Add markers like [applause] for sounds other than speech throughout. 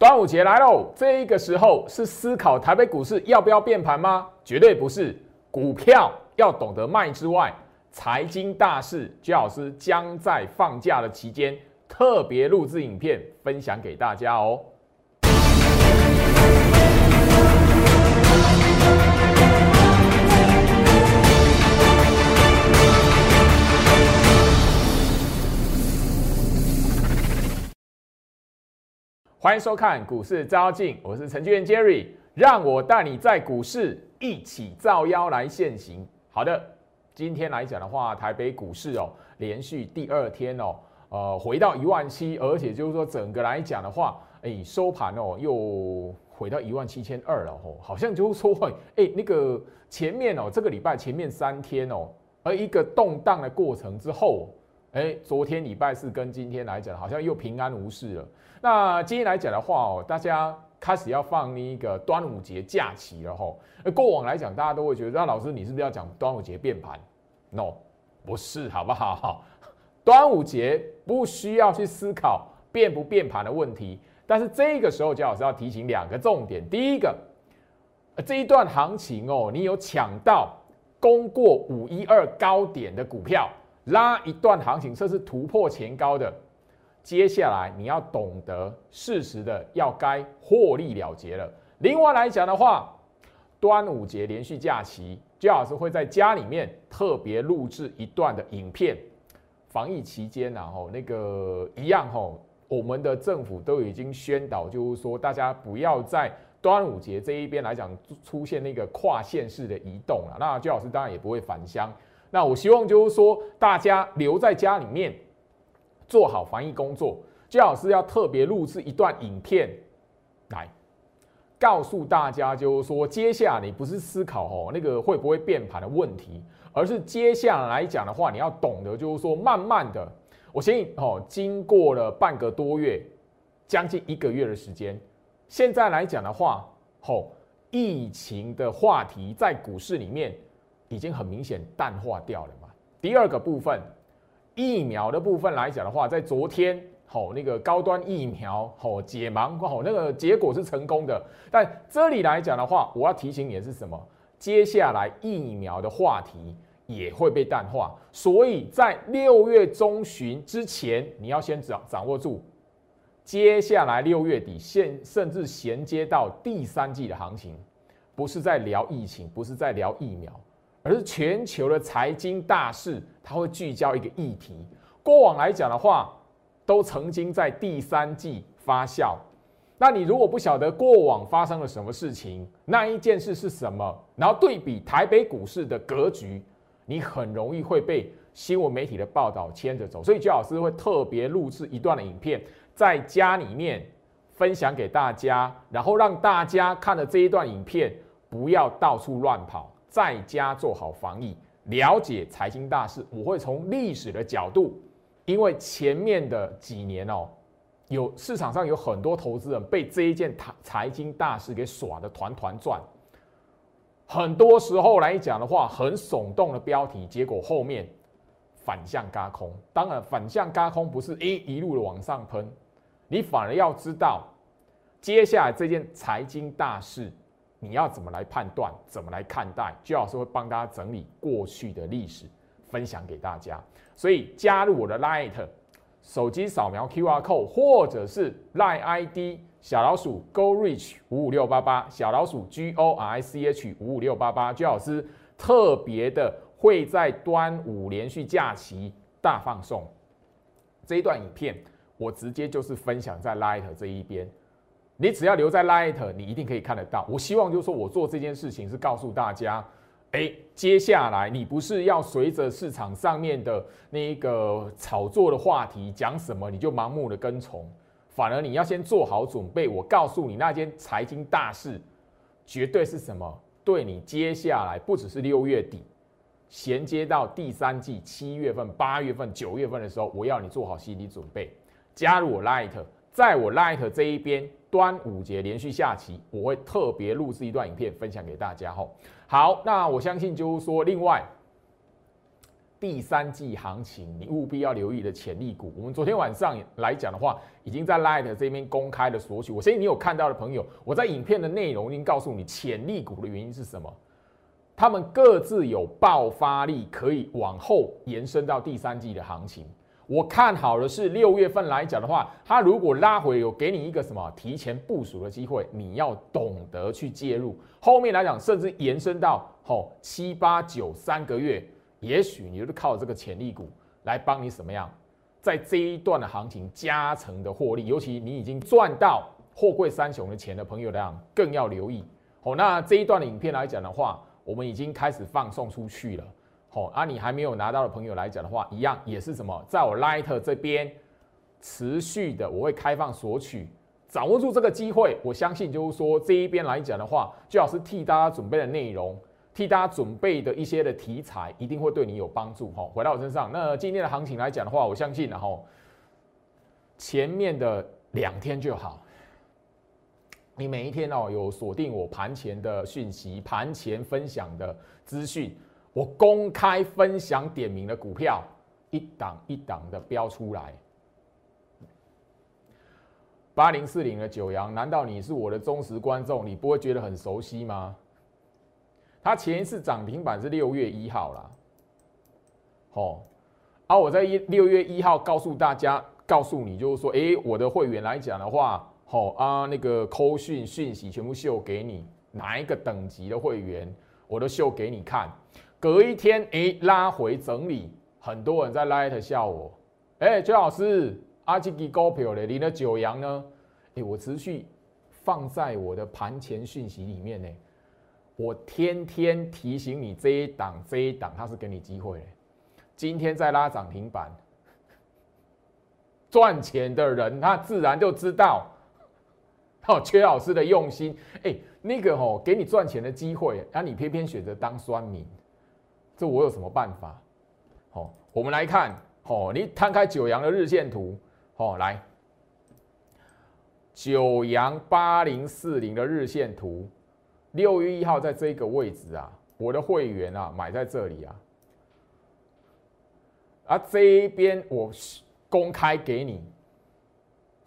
端午节来喽，这一个时候是思考台北股市要不要变盘吗？绝对不是。股票要懂得卖之外，财经大事，朱老师将在放假的期间特别录制影片分享给大家哦。欢迎收看股市招镜，我是程序员 Jerry，让我带你在股市一起造妖来现行。好的，今天来讲的话，台北股市哦，连续第二天哦，呃，回到一万七，而且就是说整个来讲的话，哎，收盘哦又回到一万七千二了哦，好像就是说，哎，那个前面哦，这个礼拜前面三天哦，而一个动荡的过程之后。哎，昨天礼拜四跟今天来讲，好像又平安无事了。那今天来讲的话哦，大家开始要放那个端午节假期了吼。那过往来讲，大家都会觉得，那老师你是不是要讲端午节变盘？No，不是，好不好？[laughs] 端午节不需要去思考变不变盘的问题。但是这个时候，姜老师要提醒两个重点。第一个，这一段行情哦，你有抢到攻过五一二高点的股票。拉一段行情，这是突破前高的。接下来你要懂得适时的要该获利了结了。另外来讲的话，端午节连续假期，姜老师会在家里面特别录制一段的影片。防疫期间然后那个一样吼，我们的政府都已经宣导，就是说大家不要在端午节这一边来讲出现那个跨县市的移动了。那姜老师当然也不会返乡。那我希望就是说，大家留在家里面做好防疫工作。最好是要特别录制一段影片，来告诉大家，就是说，接下来你不是思考哦那个会不会变盘的问题，而是接下来讲的话，你要懂得就是说，慢慢的，我相信哦，经过了半个多月，将近一个月的时间，现在来讲的话，吼，疫情的话题在股市里面。已经很明显淡化掉了嘛。第二个部分，疫苗的部分来讲的话，在昨天吼那个高端疫苗吼解盲吼那个结果是成功的，但这里来讲的话，我要提醒你的是什么？接下来疫苗的话题也会被淡化，所以在六月中旬之前，你要先掌掌握住，接下来六月底现甚至衔接到第三季的行情，不是在聊疫情，不是在聊疫苗。而是全球的财经大事，它会聚焦一个议题。过往来讲的话，都曾经在第三季发酵。那你如果不晓得过往发生了什么事情，那一件事是什么，然后对比台北股市的格局，你很容易会被新闻媒体的报道牵着走。所以，周老师会特别录制一段的影片，在家里面分享给大家，然后让大家看了这一段影片，不要到处乱跑。在家做好防疫，了解财经大事。我会从历史的角度，因为前面的几年哦，有市场上有很多投资人被这一件财财经大事给耍的团团转。很多时候来讲的话，很耸动的标题，结果后面反向嘎空。当然，反向嘎空不是一一路的往上喷，你反而要知道接下来这件财经大事。你要怎么来判断？怎么来看待？居老师会帮大家整理过去的历史，分享给大家。所以加入我的 Light，手机扫描 QR code，或者是 Light ID 小老鼠 Go Reach 五五六八八，小老鼠 G O R I C H 五五六八八。朱老师特别的会在端午连续假期大放送这一段影片，我直接就是分享在 Light 这一边。你只要留在 Light，你一定可以看得到。我希望就是说我做这件事情是告诉大家，哎，接下来你不是要随着市场上面的那个炒作的话题讲什么，你就盲目的跟从，反而你要先做好准备。我告诉你，那件财经大事绝对是什么？对你接下来不只是六月底，衔接到第三季七月份、八月份、九月份的时候，我要你做好心理准备，加入我 Light，在我 Light 这一边。端午节连续下棋，我会特别录制一段影片分享给大家。吼，好，那我相信就是说，另外第三季行情，你务必要留意的潜力股。我们昨天晚上来讲的话，已经在 Light 这边公开的索取。我相信你有看到的朋友，我在影片的内容已经告诉你潜力股的原因是什么。他们各自有爆发力，可以往后延伸到第三季的行情。我看好的是六月份来讲的话，它如果拉回有给你一个什么提前部署的机会，你要懂得去介入。后面来讲，甚至延伸到吼七八九三个月。也许你就是靠这个潜力股来帮你什么样，在这一段的行情加成的获利，尤其你已经赚到货柜三雄的钱的朋友来讲，更要留意。好，那这一段的影片来讲的话，我们已经开始放送出去了。好，啊，你还没有拿到的朋友来讲的话，一样也是什么，在我 Light 这边持续的我会开放索取，掌握住这个机会，我相信就是说这一边来讲的话，最好是替大家准备的内容。替大家准备的一些的题材，一定会对你有帮助哈。回到我身上，那今天的行情来讲的话，我相信然后前面的两天就好。你每一天哦有锁定我盘前的讯息，盘前分享的资讯，我公开分享点名的股票，一档一档的标出来。八零四零的九阳，难道你是我的忠实观众？你不会觉得很熟悉吗？它前一次涨停板是六月一号啦，哦，啊我在一六月一号告诉大家，告诉你就是说，哎，我的会员来讲的话，好啊，那个扣讯讯息全部秀给你，哪一个等级的会员，我都秀给你看。隔一天，哎，拉回整理，很多人在 Light 笑我，哎，周老师，阿基基高票的，你的九阳呢？哎，我持续放在我的盘前讯息里面呢。我天天提醒你这一档这一档，它是给你机会。今天再拉涨停板，赚钱的人他自然就知道，哦，缺老师的用心。哎，那个哦，给你赚钱的机会，而你偏偏选择当酸民，这我有什么办法？好，我们来看，哦，你摊开九阳的日线图，哦，来，九阳八零四零的日线图。六月一号在这个位置啊，我的会员啊买在这里啊，而这一边我公开给你，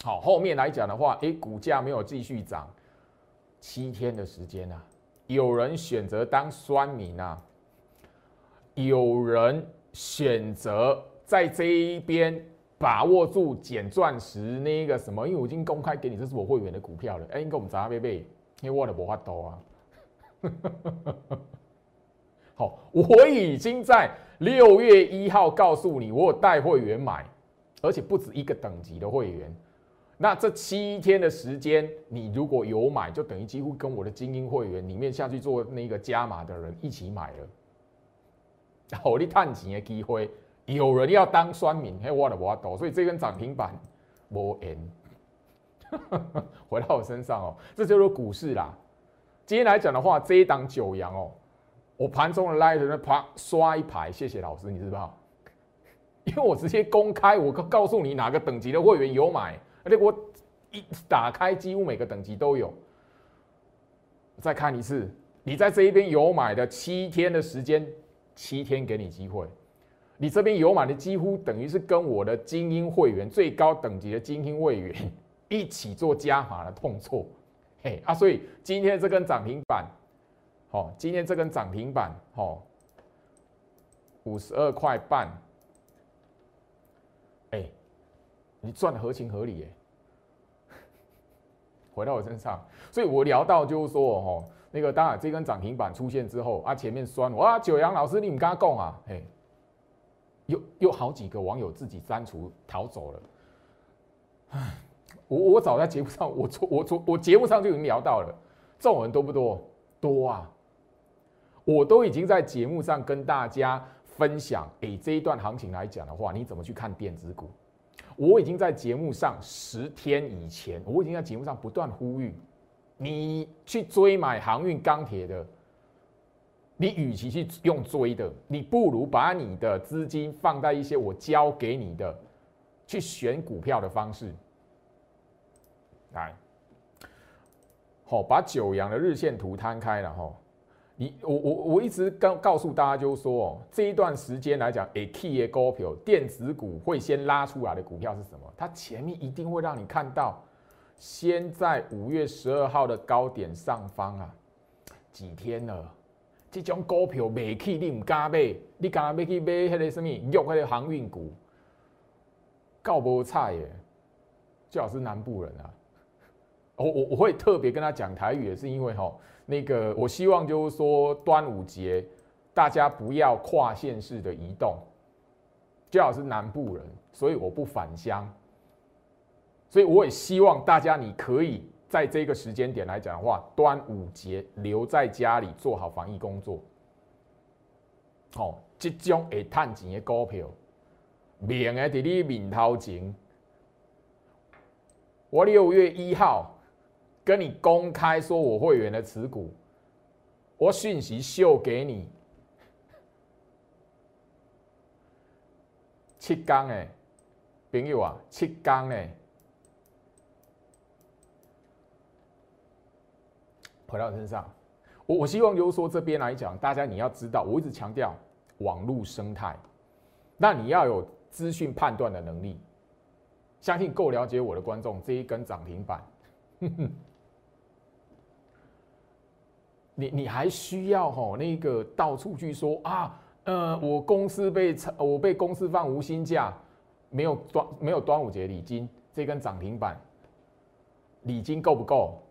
好，后面来讲的话，哎，股价没有继续涨，七天的时间啊，有人选择当酸民啊，有人选择在这一边把握住捡钻石那个什么，因为我已经公开给你，这是我会员的股票了，哎，应该我们砸贝贝，因为我的无法多啊。[laughs] 好，我已经在六月一号告诉你，我有带会员买，而且不止一个等级的会员。那这七天的时间，你如果有买，就等于几乎跟我的精英会员里面下去做那个加码的人一起买了。好，你探钱的机会，有人要当酸民，嘿，我的我懂，所以这根涨停板无缘。回到我身上哦，这就是股市啦。今天来讲的话，这一档九阳哦，我盘中的 light 那啪刷一排，谢谢老师，你知道？因为我直接公开，我告诉你哪个等级的会员有买，而且我一打开，几乎每个等级都有。再看一次，你在这一边有买的七天的时间，七天给你机会，你这边有买的几乎等于是跟我的精英会员最高等级的精英会员 [laughs] 一起做加码的动作。嘿啊，所以今天这根涨停板，好，今天这根涨停板，好，五十二块半，哎，你赚的合情合理耶，[laughs] 回到我身上，所以我聊到就是说，哦，那个当然这根涨停板出现之后啊，前面酸，哇，九阳老师你们刚刚讲啊，哎，有有好几个网友自己删除逃走了，唉。我我早在节目上，我我我我节目上就已经聊到了，这种人多不多？多啊！我都已经在节目上跟大家分享，哎，这一段行情来讲的话，你怎么去看电子股？我已经在节目上十天以前，我已经在节目上不断呼吁，你去追买航运钢铁的，你与其去用追的，你不如把你的资金放在一些我教给你的去选股票的方式。来，好，把九阳的日线图摊开了哈。你我我我一直告告诉大家，就是说哦，这一段时间来讲，A key 的股票，电子股会先拉出来的股票是什么？它前面一定会让你看到，先在五月十二号的高点上方啊，几天了，这种股票未去，你唔敢买，你敢要去买迄个什么？用迄个航运股，够无菜耶，最好是南部人啊。我我我会特别跟他讲台语，也是因为哈。那个，我希望就是说，端午节大家不要跨县市的移动，最好是南部人，所以我不返乡。所以我也希望大家，你可以在这个时间点来讲的话，端午节留在家里做好防疫工作。好，这种会赚钱的股票，明的在你面头前，我六月一号。跟你公开说我会员的持股，我讯息秀给你，七缸诶，朋友啊，七缸诶，回到身上，我我希望就是说这边来讲，大家你要知道，我一直强调网络生态，那你要有资讯判断的能力，相信够了解我的观众，这一根涨停板。你你还需要吼那个到处去说啊，呃，我公司被我被公司放无薪假，没有端没有端午节礼金，这根涨停板礼金够不够？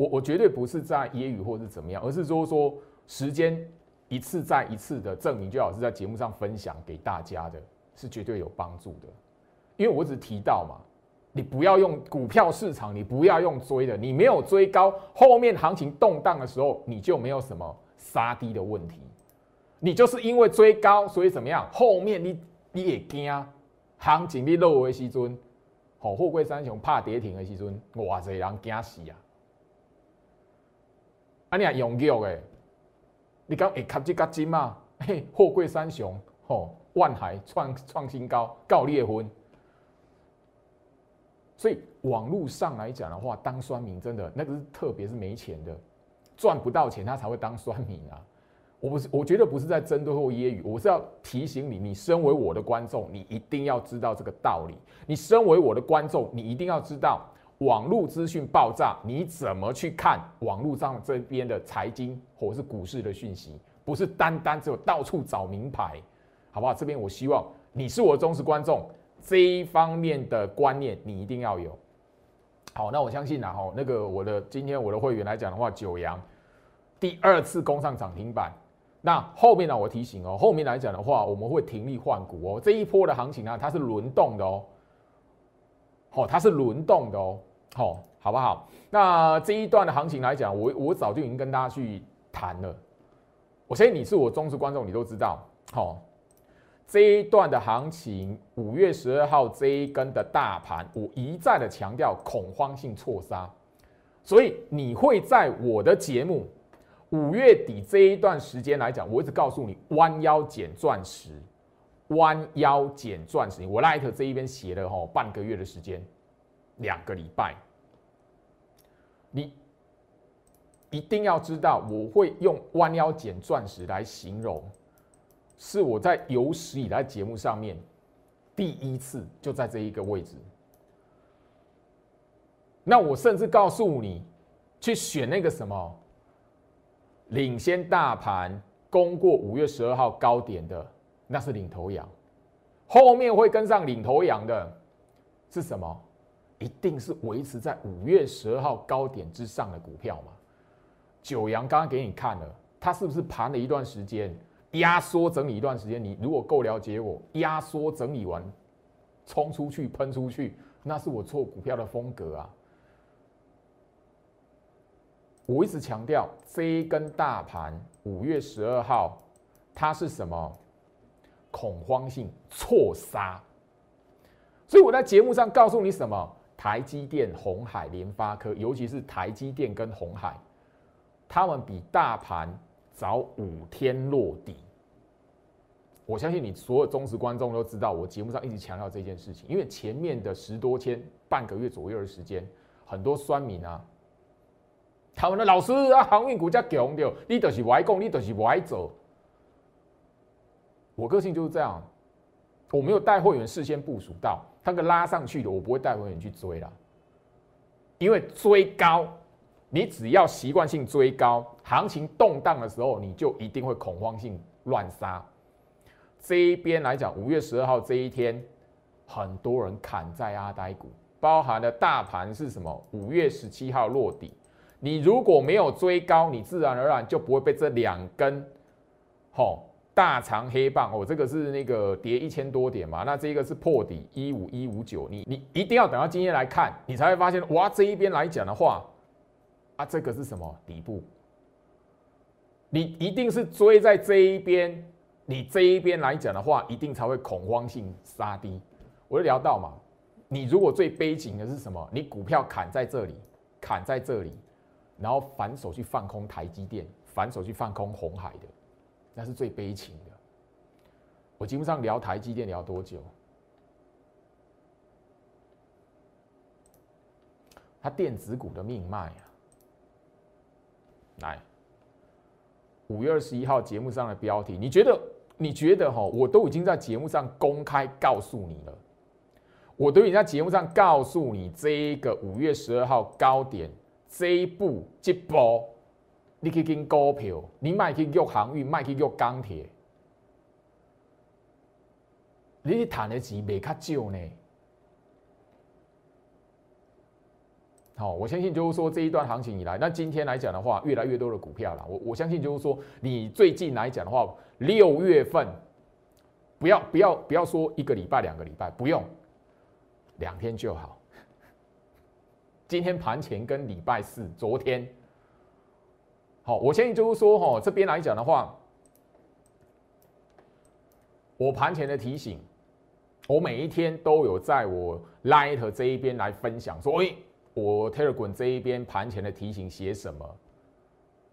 我我绝对不是在揶揄或是怎么样，而是说说时间一次再一次的证明，最好是在节目上分享给大家的，是绝对有帮助的，因为我只提到嘛。你不要用股票市场，你不要用追的，你没有追高，后面行情动荡的时候，你就没有什么杀低的问题。你就是因为追高，所以怎么样？后面你你也惊，行情你落的时阵，好，货柜三雄怕跌停的时阵，哇塞，人惊死啊！啊，你啊用脚的，你讲会卡这夹金嘛？[laughs] 嘿，货柜三雄，吼，万海创创新高，告裂婚。所以网络上来讲的话，当酸民真的那个是特别是没钱的，赚不到钱他才会当酸民啊！我不是，我觉得不是在针对或揶揄，我是要提醒你，你身为我的观众，你一定要知道这个道理。你身为我的观众，你一定要知道网络资讯爆炸，你怎么去看网络上这边的财经或是股市的讯息？不是单单只有到处找名牌，好不好？这边我希望你是我的忠实观众。这一方面的观念你一定要有。好，那我相信啊，哈，那个我的今天我的会员来讲的话，九阳第二次攻上涨停板。那后面呢，我提醒哦，后面来讲的话，我们会停利换股哦。这一波的行情啊，它是轮动的哦。好，它是轮动的哦。好，好不好？那这一段的行情来讲，我我早就已经跟大家去谈了。我相信你是我忠实观众，你都知道。好。这一段的行情，五月十二号这一根的大盘，我一再的强调恐慌性错杀，所以你会在我的节目五月底这一段时间来讲，我一直告诉你弯腰捡钻石，弯腰捡钻石。我 light 这一边写了哈半个月的时间，两个礼拜，你一定要知道，我会用弯腰捡钻石来形容。是我在有史以来节目上面第一次就在这一个位置。那我甚至告诉你，去选那个什么领先大盘攻过五月十二号高点的，那是领头羊。后面会跟上领头羊的是什么？一定是维持在五月十二号高点之上的股票嘛？九阳刚刚给你看了，它是不是盘了一段时间？压缩整理一段时间，你如果够了解我，压缩整理完，冲出去喷出去，那是我做股票的风格啊。我一直强调，这一根大盘五月十二号，它是什么？恐慌性错杀。所以我在节目上告诉你什么？台积电、红海、联发科，尤其是台积电跟红海，他们比大盘。早五天落底，我相信你所有忠实观众都知道，我节目上一直强调这件事情。因为前面的十多天、半个月左右的时间，很多酸民啊，他们的老师啊，航运股价强掉，你都是歪讲，你都是歪走。我个性就是这样，我没有带会员事先部署到，他个拉上去的，我不会带会员去追了，因为追高，你只要习惯性追高，行情动荡的时候，你就一定会恐慌性乱杀。这一边来讲，五月十二号这一天，很多人砍在阿呆股，包含的大盘是什么？五月十七号落底。你如果没有追高，你自然而然就不会被这两根，吼大长黑棒哦，这个是那个跌一千多点嘛，那这个是破底一五一五九，你你一定要等到今天来看，你才会发现哇，这一边来讲的话，啊，这个是什么底部？你一定是追在这一边，你这一边来讲的话，一定才会恐慌性杀低。我就聊到嘛，你如果最悲情的是什么？你股票砍在这里，砍在这里。然后反手去放空台积电，反手去放空红海的，那是最悲情的。我基本上聊台积电聊多久？它电子股的命脉啊！来，五月二十一号节目上的标题，你觉得？你觉得哈？我都已经在节目上公开告诉你了，我都已经在节目上告诉你，这一个五月十二号高点。这一步一步，你去跟股票，你卖去玉航运，卖去玉钢铁，你去赚的钱未较少呢。好，我相信就是说这一段行情以来，那今天来讲的话，越来越多的股票了。我我相信就是说，你最近来讲的话，六月份不要不要不要说一个礼拜两个礼拜，不用两天就好。今天盘前跟礼拜四，昨天，好，我现在就是说，哈，这边来讲的话，我盘前的提醒，我每一天都有在我 Light 这一边来分享，说，哎，我 Telegram 这一边盘前的提醒写什么？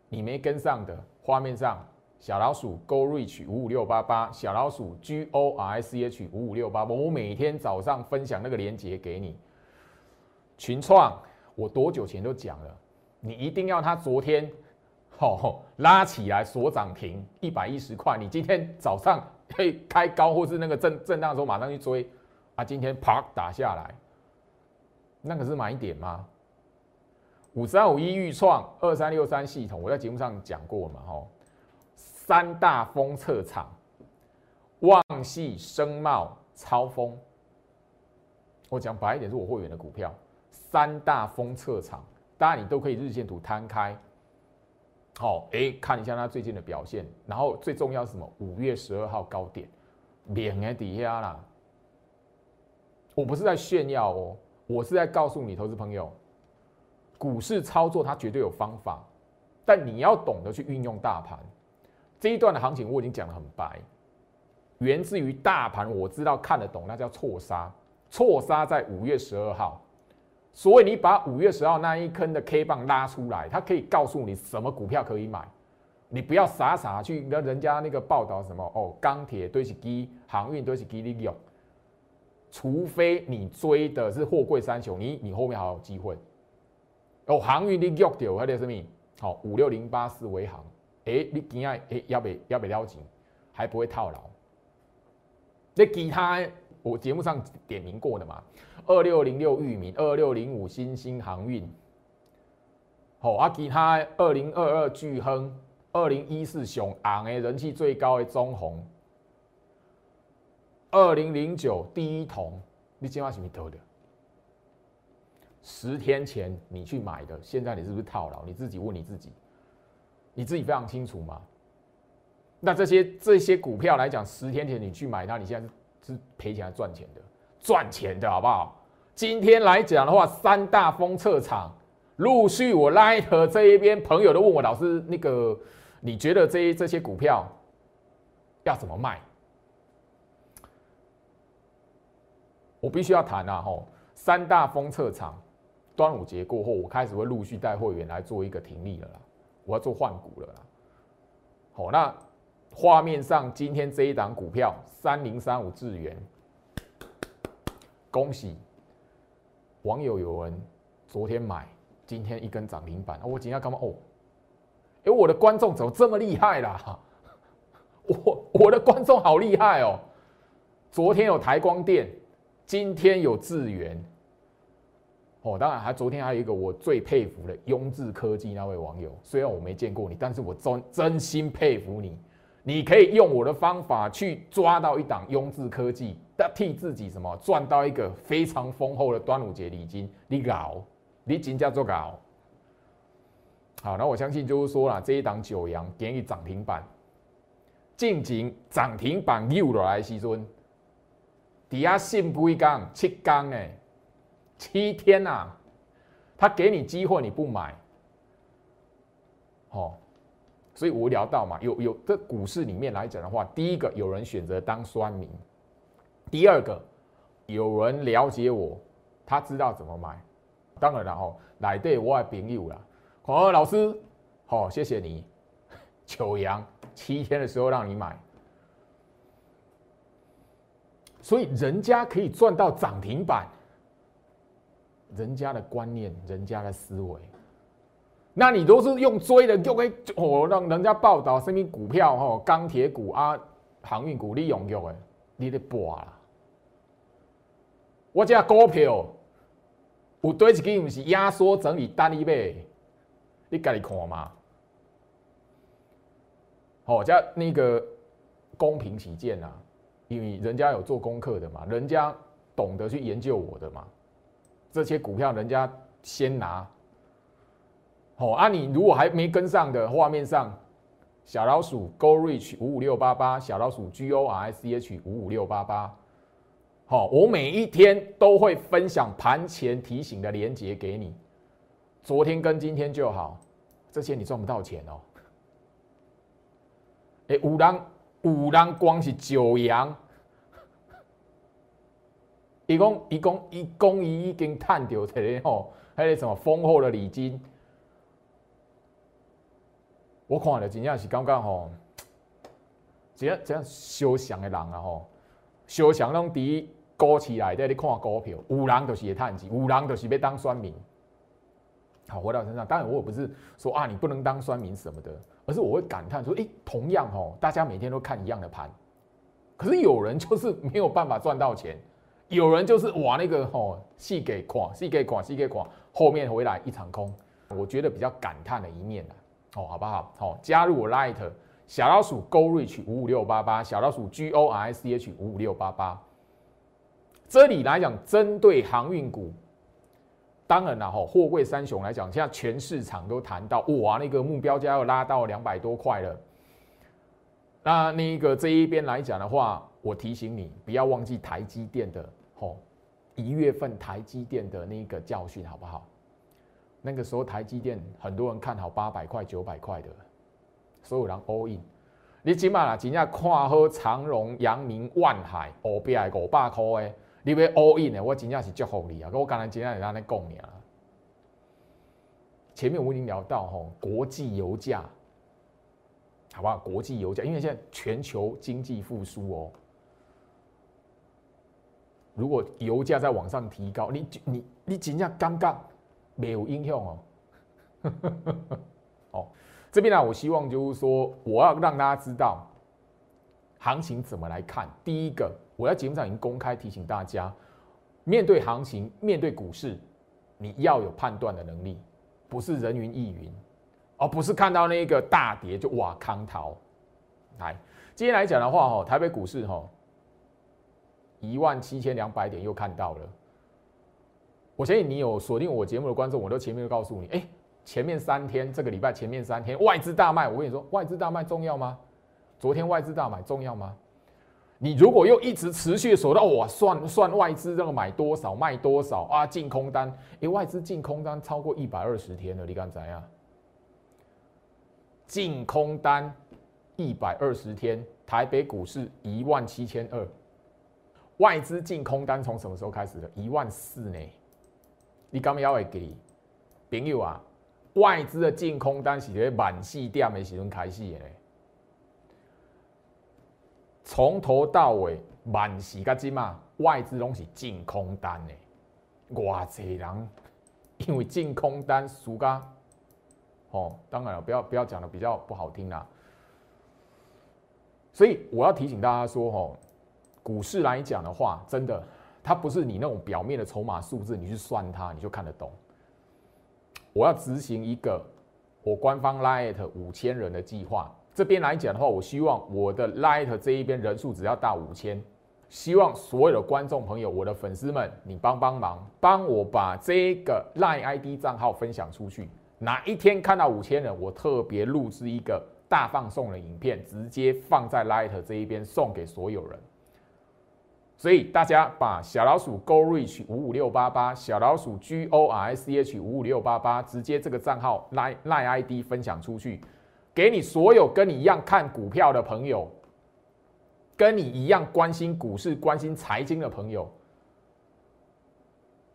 你没跟上的，画面上小老鼠 Go Reach 五五六八八，小老鼠 G O R C H 五五六八八，我每天早上分享那个链接给你。群创，我多久前都讲了，你一定要他昨天好拉起来锁涨停一百一十块，你今天早上可以开高或是那个震震荡的时候马上去追啊，今天啪打下来，那个是买点吗？五三五一预创二三六三系统，我在节目上讲过嘛，吼，三大封测厂，旺系、声茂、超风，我讲白一点，是我会员的股票。三大封测厂，当然你都可以日线图摊开，好，哎，看一下它最近的表现。然后最重要是什么？五月十二号高点，脸在底下啦。我不是在炫耀哦，我是在告诉你，投资朋友，股市操作它绝对有方法，但你要懂得去运用大盘。这一段的行情我已经讲得很白，源自于大盘，我知道看得懂，那叫错杀，错杀在五月十二号。所以你把五月十号那一坑的 K 棒拉出来，它可以告诉你什么股票可以买。你不要傻傻去跟人家那个报道什么哦，钢铁堆是基，航运堆是基利用。除非你追的是货柜三雄，你你后面还有机会。哦，航运你约掉还得什么？好，五六零八四维航，哎，你今下哎要不要不了紧，还不会套牢。那其他。我节目上点名过的嘛，二六零六域名，二六零五新兴航运，好啊，其他二零二二巨亨，二零一四雄昂诶，人气最高的中红，二零零九第一桶，你今晚是咪得的？十天前你去买的，现在你是不是套牢？你自己问你自己，你自己非常清楚嘛？那这些这些股票来讲，十天前你去买它，你现在是？是赔钱还是赚钱的？赚钱的好不好？今天来讲的话，三大封测厂陆续，我拉和这一边朋友都问我老师，那个你觉得这这些股票要怎么卖？我必须要谈啊！吼，三大封测厂，端午节过后，我开始会陆续带会员来做一个停利了啦，我要做换股了啦。好，那。画面上今天这一档股票三零三五智元，恭喜网友有人昨天买，今天一根涨停板，我今天干嘛？哦，哎，我的观众怎么这么厉害啦？[laughs] 我我的观众好厉害哦！昨天有台光电，今天有智源。哦，当然还昨天还有一个我最佩服的雍智科技那位网友，虽然我没见过你，但是我真真心佩服你。你可以用我的方法去抓到一档雍智科技，替自己什么赚到一个非常丰厚的端午节礼金，你搞，你真叫做搞。好，那我相信就是说了，这一档九阳给你涨停板，近景涨停板又来时阵，底下信不一缸七缸哎。七天呐，他给你机会你不买，哦，所以我聊到嘛，有有这股市里面来讲的话，第一个有人选择当酸民，第二个有人了解我，他知道怎么买，当然了哦，来对我的朋友啦，好老师，好谢谢你，[laughs] 九阳七天的时候让你买，所以人家可以赚到涨停板。人家的观念，人家的思维，那你都是用追的，就会哦，让人家报道什么股票哈，钢铁股啊，航运股，你用用的，你得博啦。我这股票有对一支不是压缩整理单一买，你家己看嘛。好，加那个公平起见啊，因为人家有做功课的嘛，人家懂得去研究我的嘛。这些股票人家先拿，好啊！你如果还没跟上的，画面上小老鼠 Go Reach 五五六八八，小老鼠 GoRich 五五六八八，好，我每一天都会分享盘前提醒的连接给你。昨天跟今天就好，这些你赚不到钱哦。哎，五郎五郎光是九阳。一共一共一共已经探到一个吼，迄个什么丰厚的礼金，我看了真正是感觉吼，这样这样休想的人啊吼，休想拢伫股市内底咧看股票，有人就是会趁钱，有人就是要当酸民。好，回到身上，当然我也不是说啊，你不能当酸民什么的，而是我会感叹说，哎，同样吼，大家每天都看一样的盘，可是有人就是没有办法赚到钱。有人就是哇那个吼细给垮细给垮细给垮，后面回来一场空，我觉得比较感叹的一面呢，哦好不好？好，加入我 Light 小老鼠 Go Reach 五五六八八，小老鼠 G O R C H 五五六八八。这里来讲，针对航运股，当然了哈，货柜三雄来讲，现在全市场都谈到哇那个目标价要拉到两百多块了。那那个这一边来讲的话，我提醒你不要忘记台积电的。哦，一月份台积电的那个教训好不好？那个时候台积电很多人看好八百块、九百块的，所有人 all in。你起码啦，真正看好长荣、阳明、万海，五百五百块的，你要 all in 的，我真正是祝福你啊！我刚才今天在那讲你啊。前面我已经聊到吼，国际油价，好不好？国际油价，因为现在全球经济复苏哦。如果油价在往上提高，你你你真正尴尬，没有影响哦。[laughs] 哦，这边呢，我希望就是说，我要让大家知道行情怎么来看。第一个，我在节目上已经公开提醒大家，面对行情，面对股市，你要有判断的能力，不是人云亦云，而不是看到那个大跌就哇康逃。来，今天来讲的话，哈，台北股市哈。一万七千两百点又看到了，我相信你有锁定我节目的观众，我都前面都告诉你，哎，前面三天这个礼拜前面三天外资大卖，我跟你说，外资大卖重要吗？昨天外资大买重要吗？你如果又一直持续的锁到哇，算算外资这个买多少卖多少啊，净空单，哎，外资净空单超过一百二十天了，你敢怎样？净空单一百二十天，台北股市一万七千二。外资净空单从什么时候开始的？一万四呢？你敢要会记朋友啊？外资的净空单是在满细店的时候开始的，从头到尾满细个金嘛，外资拢是净空单的，哇，这人因为净空单输嘎。哦，当然了，不要不要讲的比较不好听啦。所以我要提醒大家说，吼，股市来讲的话，真的，它不是你那种表面的筹码数字，你去算它，你就看得懂。我要执行一个我官方 Light 五千人的计划，这边来讲的话，我希望我的 Light 这一边人数只要到五千，希望所有的观众朋友，我的粉丝们，你帮帮忙，帮我把这个 Light ID 账号分享出去。哪一天看到五千人，我特别录制一个大放送的影片，直接放在 Light 这一边送给所有人。所以大家把小老鼠 Go Reach 五五六八八，小老鼠 G O R S C H 五五六八八，直接这个账号 Line Line ID 分享出去，给你所有跟你一样看股票的朋友，跟你一样关心股市、关心财经的朋友，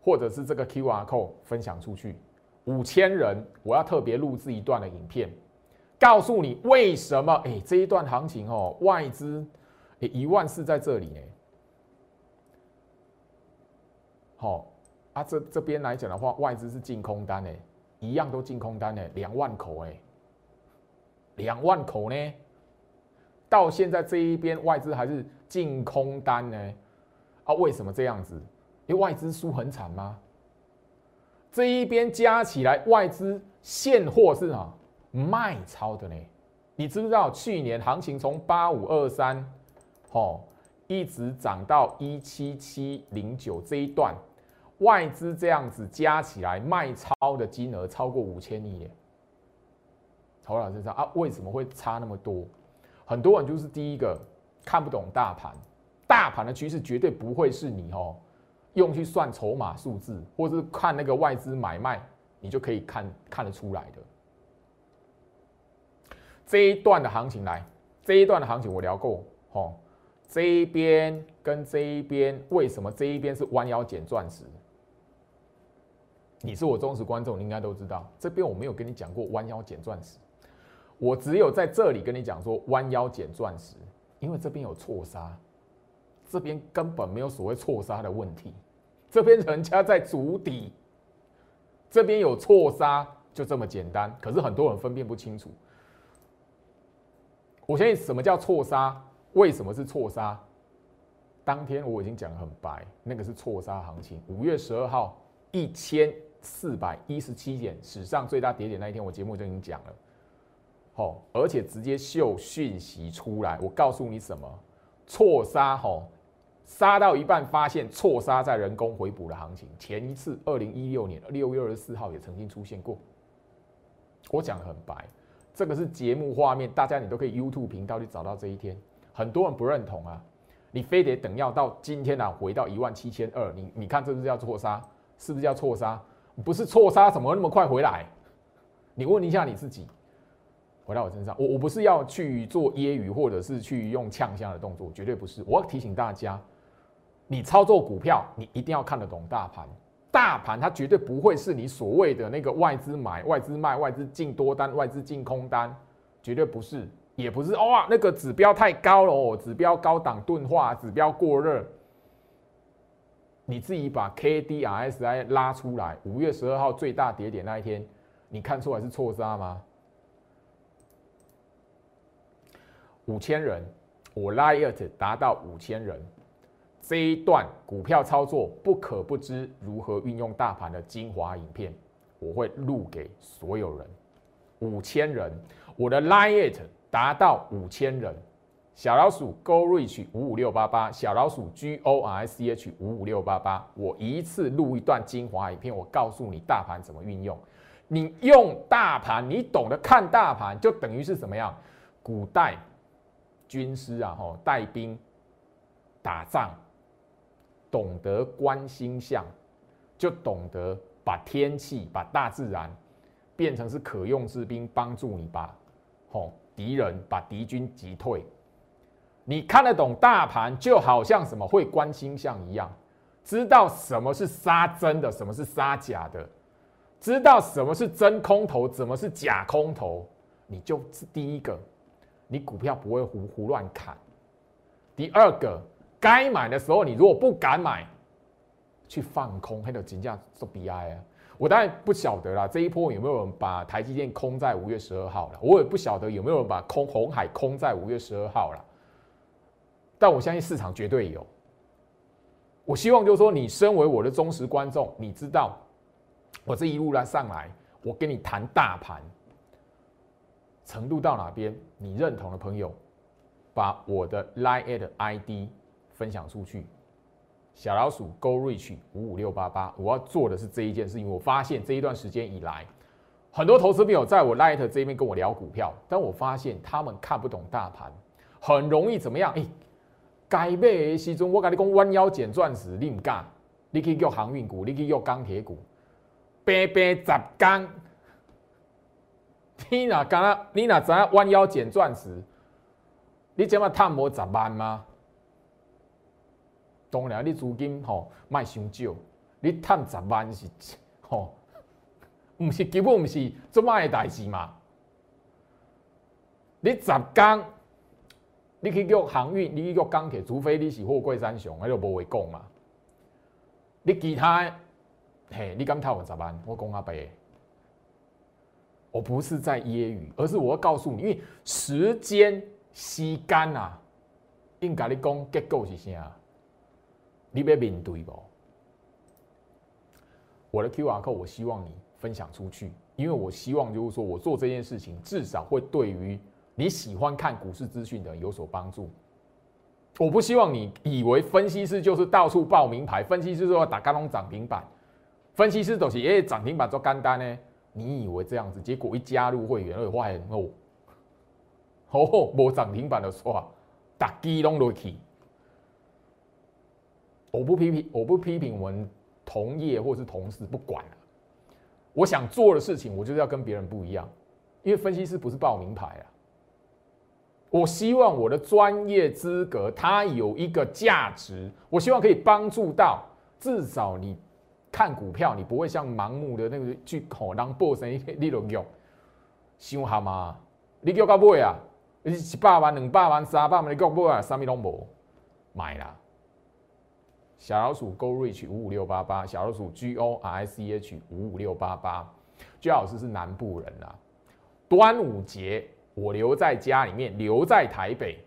或者是这个 QR code 分享出去。五千人，我要特别录制一段的影片，告诉你为什么？哎，这一段行情哦，外资哎一万四在这里哎，好啊，这这边来讲的话，外资是净空单哎，一样都净空单哎，两万口哎，两万口呢，到现在这一边外资还是净空单呢，啊，为什么这样子？因为外资输很惨吗？这一边加起来，外资现货是啊卖超的呢。你知不知道去年行情从八五二三，哦，一直涨到一七七零九这一段，外资这样子加起来卖超的金额超过五千亿耶。曹老师说啊，为什么会差那么多？很多人就是第一个看不懂大盘，大盘的趋势绝对不会是你哦。用去算筹码数字，或是看那个外资买卖，你就可以看看得出来的。这一段的行情来，这一段的行情我聊过，哦，这一边跟这一边，为什么这一边是弯腰捡钻石？你是我忠实观众，你应该都知道，这边我没有跟你讲过弯腰捡钻石，我只有在这里跟你讲说弯腰捡钻石，因为这边有错杀。这边根本没有所谓错杀的问题，这边人家在筑底，这边有错杀，就这么简单。可是很多人分辨不清楚。我相信什么叫错杀？为什么是错杀？当天我已经讲很白，那个是错杀行情。五月十二号一千四百一十七点，史上最大跌点那一天，我节目就已经讲了。好，而且直接秀讯息出来，我告诉你什么错杀？吼。杀到一半，发现错杀在人工回补的行情。前一次，二零一六年六月二十四号也曾经出现过。我讲的很白，这个是节目画面，大家你都可以 YouTube 频道去找到这一天。很多人不认同啊，你非得等要到今天啊，回到一万七千二，你你看这是叫错杀，是不是叫错杀？不是错杀，怎么那么快回来？你问一下你自己。回到我身上，我我不是要去做揶揄，或者是去用呛香的动作，绝对不是。我要提醒大家。你操作股票，你一定要看得懂大盘。大盘它绝对不会是你所谓的那个外资买、外资卖、外资进多单、外资进空单，绝对不是，也不是哇，那个指标太高了哦，指标高档钝化，指标过热。你自己把 K D R S I 拉出来，五月十二号最大跌点那一天，你看出来是错杀吗？五千人，我拉 it 达到五千人。这一段股票操作不可不知如何运用大盘的精华影片，我会录给所有人。五千人，我的 liet 达到五千人。小老鼠 go reach 五五六八八，小老鼠 G O R I C H 五五六八八。我一次录一段精华影片，我告诉你大盘怎么运用。你用大盘，你懂得看大盘，就等于是什么样？古代军师啊，吼带兵打仗。懂得观星象，就懂得把天气、把大自然变成是可用之兵，帮助你把吼敌人、把敌军击退。你看得懂大盘，就好像什么会观星象一样，知道什么是杀真的，什么是杀假的，知道什么是真空头，怎么是假空头，你就是第一个，你股票不会胡胡乱砍。第二个。该买的时候，你如果不敢买，去放空，还有金价做 BI 啊！我当然不晓得啦，这一波有没有人把台积电空在五月十二号了？我也不晓得有没有人把空红海空在五月十二号了。但我相信市场绝对有。我希望就是说，你身为我的忠实观众，你知道我这一路来上来，我跟你谈大盘程度到哪边，你认同的朋友，把我的 Line ID 分享出去。小老鼠 Go Reach 五五六八八，我要做的是这一件事情。我发现这一段时间以来，很多投资朋友在我 Light 这边跟我聊股票，但我发现他们看不懂大盘，很容易怎么样？哎，该买的时阵，我跟你讲弯腰捡钻石，你唔敢，你去叫航运股，你去叫钢铁股，白白十钢，你哪敢？你哪知影弯腰捡钻石？你怎么探无十万吗？当然，你资金吼卖伤少，你趁十万是吼，毋是根本毋是即卖的代志嘛。你十工，你去叫航运，你去叫钢铁，除非你是货柜三雄，那就无话讲嘛。你其他，嘿，你敢赚十万？我讲阿伯，我不是在揶揄，而是我要告诉你，因为时间时间啊，应该你讲结构是啥？你要面对不？我的 Q R code，我希望你分享出去，因为我希望就是说我做这件事情，至少会对于你喜欢看股市资讯的人有所帮助。我不希望你以为分析师就是到处报名牌，分析师说打高隆涨停板，分析师都是哎涨停板做干单呢？你以为这样子，结果一加入会员会发现哦，哦，无涨停板的话，打机拢落去。我不批评，我不批评我们同业或是同事，不管了。我想做的事情，我就是要跟别人不一样，因为分析师不是报名牌啊。我希望我的专业资格，它有一个价值。我希望可以帮助到，至少你看股票，你不会像盲目的那个去口当 boss 一你都用，想下嘛？你叫到买啊？你一百万、两百万、三百万，你叫买啊？啥物拢无买啦。小老鼠 Go Reach 五五六八八，小老鼠 G O R I C H 五五六八八。最老师是南部人啊，端午节我留在家里面，留在台北，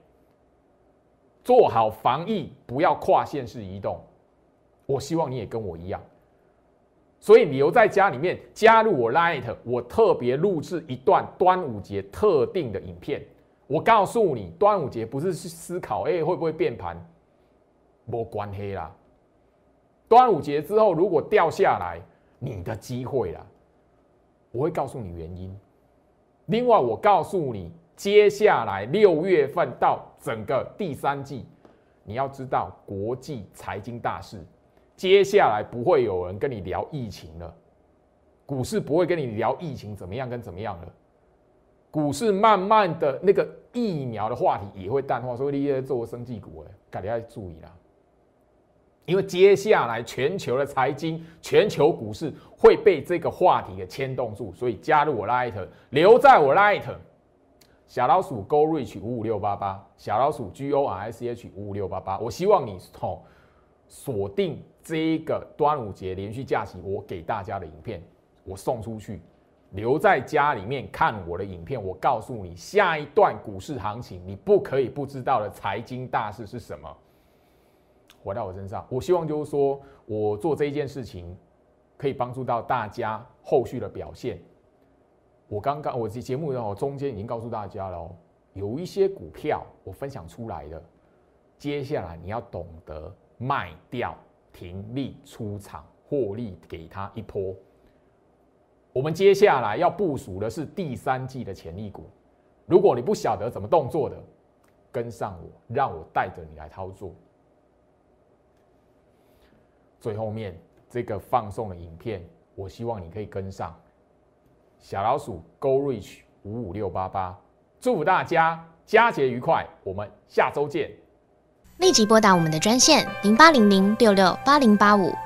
做好防疫，不要跨县市移动。我希望你也跟我一样，所以留在家里面，加入我 Light，我特别录制一段端午节特定的影片。我告诉你，端午节不是去思考，哎，会不会变盘？没关系啦。端午节之后，如果掉下来，你的机会了，我会告诉你原因。另外，我告诉你，接下来六月份到整个第三季，你要知道国际财经大事，接下来不会有人跟你聊疫情了，股市不会跟你聊疫情怎么样跟怎么样了，股市慢慢的那个疫苗的话题也会淡化，所以你在做生技股，哎，大家要注意啦。因为接下来全球的财经、全球股市会被这个话题给牵动住，所以加入我 Light，留在我 Light，小老鼠 Go Reach 五五六八八，小老鼠 G O R C H 五五六八八。我希望你哦锁定这一个端午节连续假期，我给大家的影片，我送出去，留在家里面看我的影片。我告诉你，下一段股市行情，你不可以不知道的财经大事是什么。回到我身上，我希望就是说我做这一件事情，可以帮助到大家后续的表现。我刚刚我这节目的中间已经告诉大家了，有一些股票我分享出来的，接下来你要懂得卖掉、停利出场、获利，给他一波。我们接下来要部署的是第三季的潜力股。如果你不晓得怎么动作的，跟上我，让我带着你来操作。最后面这个放送的影片，我希望你可以跟上。小老鼠 Go Reach 五五六八八，祝福大家佳节愉快，我们下周见。立即拨打我们的专线零八零零六六八零八五。